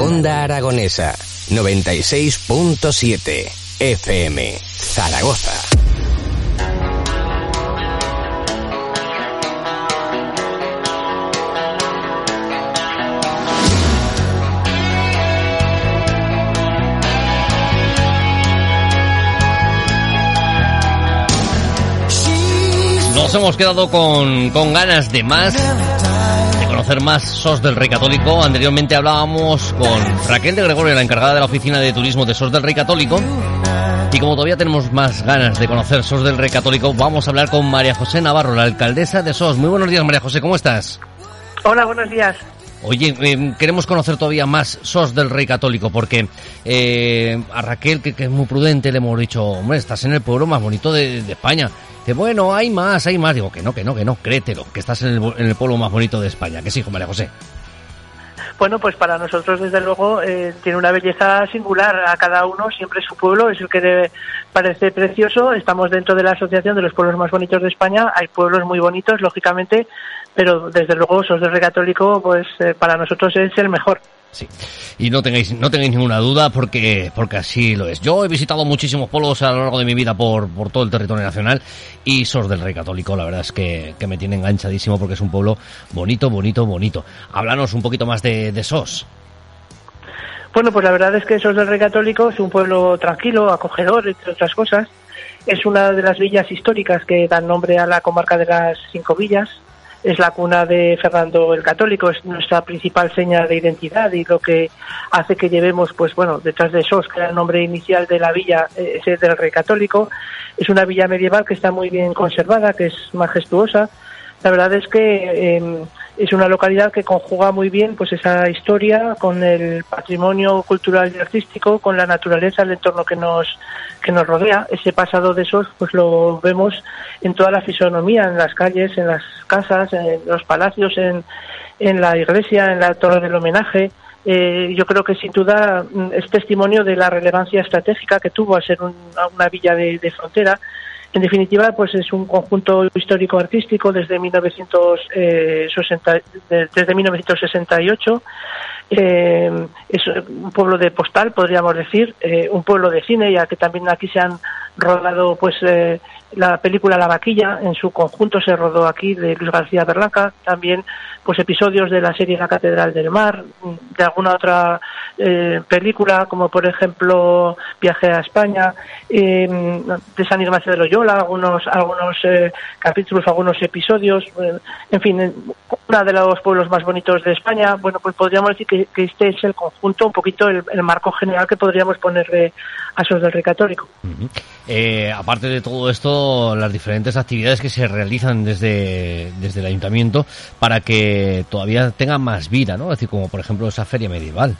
Onda, Aragonesa 96.7 FM Zaragoza. Nos hemos quedado con, con ganas de más, conocer más SOS del Rey Católico. Anteriormente hablábamos con Raquel de Gregorio, la encargada de la oficina de turismo de SOS del Rey Católico. Y como todavía tenemos más ganas de conocer SOS del Rey Católico, vamos a hablar con María José Navarro, la alcaldesa de SOS. Muy buenos días, María José, ¿cómo estás? Hola, buenos días. Oye, eh, queremos conocer todavía más SOS del Rey Católico, porque eh, a Raquel, que, es muy prudente, le hemos dicho, hombre, estás en el pueblo más bonito de, de, España. Dice, bueno, hay más, hay más. Digo, que no, que no, que no, créetelo, que estás en el, en el pueblo más bonito de España. Que sí, hijo María José. Bueno, pues para nosotros, desde luego, eh, tiene una belleza singular. A cada uno siempre su pueblo es el que debe, parece precioso. Estamos dentro de la Asociación de los Pueblos Más Bonitos de España. Hay pueblos muy bonitos, lógicamente, pero desde luego Sos del Rey Católico, pues eh, para nosotros es el mejor. Sí. Y no tengáis, no tengáis ninguna duda porque, porque así lo es. Yo he visitado muchísimos pueblos a lo largo de mi vida por, por todo el territorio nacional y Sos del Rey Católico, la verdad es que, que me tiene enganchadísimo porque es un pueblo bonito, bonito, bonito. Háblanos un poquito más de, de Sos. Bueno, pues la verdad es que Sos del Rey Católico es un pueblo tranquilo, acogedor, entre otras cosas. Es una de las villas históricas que dan nombre a la comarca de las Cinco Villas, es la cuna de Fernando el Católico, es nuestra principal seña de identidad y lo que hace que llevemos, pues bueno, detrás de SOS, que era el nombre inicial de la villa, eh, es del Rey Católico. Es una villa medieval que está muy bien conservada, que es majestuosa. La verdad es que eh, es una localidad que conjuga muy bien pues esa historia con el patrimonio cultural y artístico, con la naturaleza, el entorno que nos que nos rodea. Ese pasado de esos pues lo vemos en toda la fisonomía, en las calles, en las casas, en los palacios, en, en la iglesia, en la torre del homenaje. Eh, yo creo que sin duda es testimonio de la relevancia estratégica que tuvo al ser un, una villa de, de frontera en definitiva, pues es un conjunto histórico-artístico desde, 1960, desde 1968. Eh, es un pueblo de postal, podríamos decir, eh, un pueblo de cine, ya que también aquí se han rodado pues eh, la película La Vaquilla, en su conjunto se rodó aquí de Luis García Berlanca, también pues episodios de la serie La Catedral del Mar, de alguna otra eh, película, como por ejemplo Viaje a España, eh, de San Ignacio de Loyola, algunos, algunos eh, capítulos, algunos episodios, en fin, uno de los pueblos más bonitos de España. Bueno, pues podríamos decir que, que este es el conjunto, un poquito el, marco general que podríamos ponerle a Sos del Rey Católico. -huh. aparte de todo esto, las diferentes actividades que se realizan desde, desde el ayuntamiento para que todavía tenga más vida, ¿no? Es decir, como por ejemplo esa feria medieval.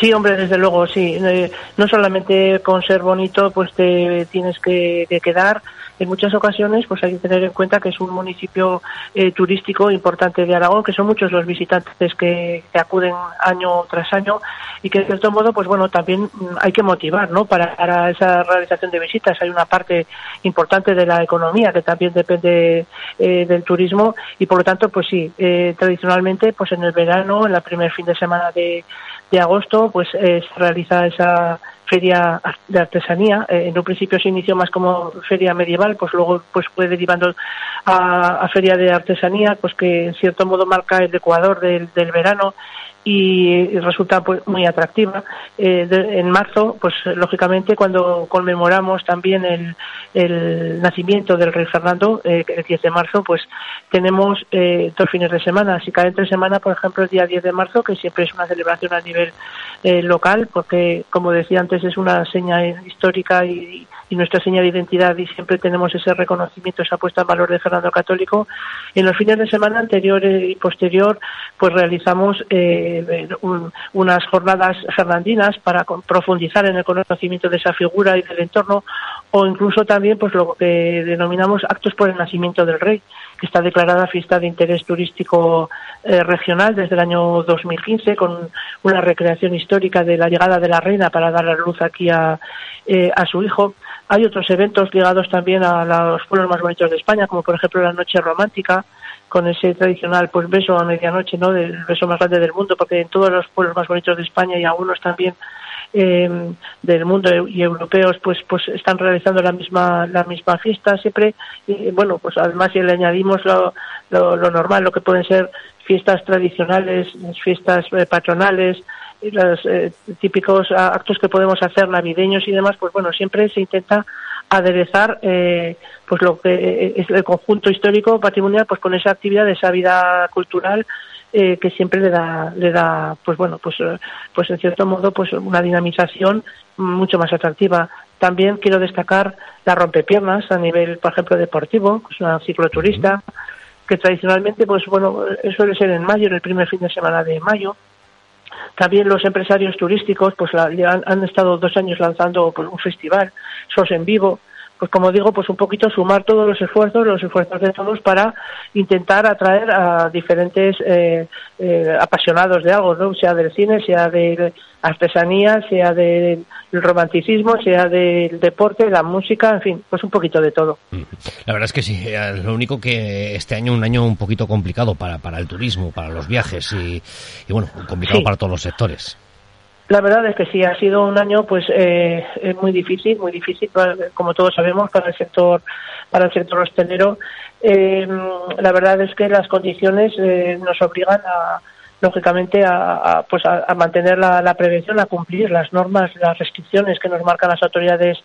Sí, hombre, desde luego, sí. Eh, no solamente con ser bonito, pues te tienes que, que, quedar. En muchas ocasiones, pues hay que tener en cuenta que es un municipio eh, turístico importante de Aragón, que son muchos los visitantes que, que, acuden año tras año y que de cierto modo, pues bueno, también hay que motivar, ¿no? Para, para esa realización de visitas hay una parte importante de la economía que también depende eh, del turismo y por lo tanto, pues sí, eh, tradicionalmente, pues en el verano, en el primer fin de semana de de agosto pues eh, se realiza esa feria de artesanía eh, en un principio se inició más como feria medieval pues luego pues fue derivando a, feria de artesanía pues que en cierto modo marca el ecuador del, verano y resulta pues, muy atractiva. Eh, en marzo, pues lógicamente cuando conmemoramos también el, el nacimiento del rey Fernando, eh, el 10 de marzo, pues tenemos eh, dos fines de semana. Si cae entre semana, por ejemplo, el día 10 de marzo, que siempre es una celebración a nivel local, porque como decía antes, es una seña histórica y, nuestra seña de identidad y siempre tenemos ese reconocimiento, esa puesta en valor de Fernando Católico. En los fines de semana anterior y posterior, pues realizamos eh, eh, unas jornadas fernandinas para profundizar en el conocimiento de esa figura y del entorno, o incluso también pues lo que denominamos actos por el nacimiento del rey, está declarada fiesta de interés turístico eh, regional desde el año 2015 con una recreación histórica de la llegada de la reina para dar la luz aquí a, eh, a su hijo. Hay otros eventos ligados también a los pueblos más bonitos de España, como por ejemplo la Noche Romántica, con ese tradicional pues beso a medianoche, ¿no? Del beso más grande del mundo, porque en todos los pueblos más bonitos de España y algunos también eh, del mundo y europeos pues pues están realizando la misma la misma fiesta siempre. Y bueno pues además si le añadimos lo, lo, normal lo que pueden ser fiestas tradicionales fiestas eh, patronales los eh, típicos actos que podemos hacer navideños y demás pues bueno siempre se intenta aderezar eh, pues lo que es el conjunto histórico patrimonial pues con esa actividad esa vida cultural eh, que siempre le da le da pues bueno pues eh, pues en cierto modo pues una dinamización mucho más atractiva. También quiero destacar la rompepiernas a nivel por ejemplo deportivo es una cicloturista que tradicionalmente pues bueno suele ser en mayo en el primer fin de semana de mayo. También los empresarios turísticos pues han, han, estado dos años lanzando pues, un festival, SOS en vivo, pues como digo, pues un poquito sumar todos los esfuerzos, los esfuerzos de todos para intentar atraer a diferentes eh, eh, apasionados de algo, ¿no? sea del cine, sea de artesanía, sea del romanticismo, sea del deporte, la música, en fin, pues un poquito de todo. Mm. La verdad es que sí, eh, lo único que este año un año un poquito complicado para, para el turismo, para los viajes y, bueno, complicado para todos los sectores. La verdad es que sí, ha sido un año pues eh, muy difícil, muy difícil, como todos sabemos, para el sector, para el sector hostelero. Eh, la verdad es que las condiciones eh, nos obligan a, lógicamente, a, pues a, mantener la, prevención, a cumplir las normas, las restricciones que nos marcan las autoridades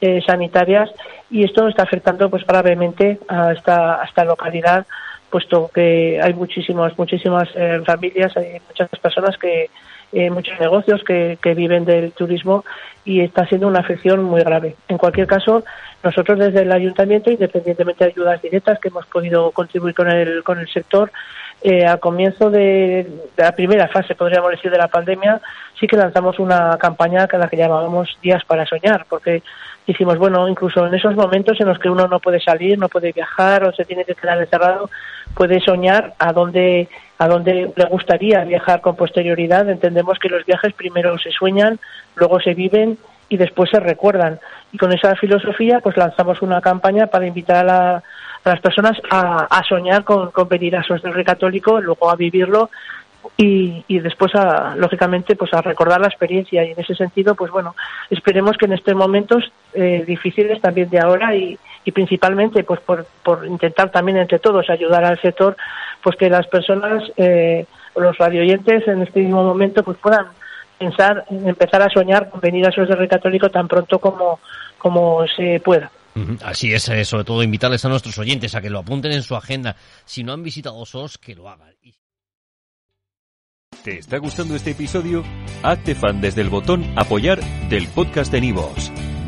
eh, sanitarias y esto está afectando pues gravemente a esta, a esta localidad puesto que hay muchísimas muchísimas eh, familias, hay muchas personas que eh, muchos negocios que, que, viven del turismo y está siendo una afección muy grave. En cualquier caso, nosotros desde el ayuntamiento, independientemente de ayudas directas que hemos podido contribuir con el, con el sector, eh, al comienzo de, la primera fase, podríamos decir, de la pandemia, sí que lanzamos una campaña que la que llamábamos Días para Soñar, porque dijimos, bueno, incluso en esos momentos en los que uno no puede salir, no puede viajar o se tiene que quedar encerrado, puede soñar a dónde a dónde le gustaría viajar con posterioridad. Entendemos que los viajes primero se sueñan, luego se viven y después se recuerdan. Y con esa filosofía, pues lanzamos una campaña para invitar a, las personas a, soñar con, con, venir a del Rey Católico, luego a vivirlo y, y después, a, lógicamente, pues a recordar la experiencia. Y en ese sentido, pues bueno, esperemos que en estos momentos eh, difíciles también de ahora y, y principalmente pues por, por intentar también entre todos ayudar al sector pues que las personas eh, los radioyentes en este mismo momento pues puedan pensar empezar a soñar con venir a SOS del Católico tan pronto como como se pueda Así es, eh, sobre todo invitarles a nuestros oyentes a que lo apunten en su agenda. Si no han visitado SOS, que lo hagan. ¿Te está gustando este episodio? Hazte fan desde el botón apoyar del podcast de Nivos.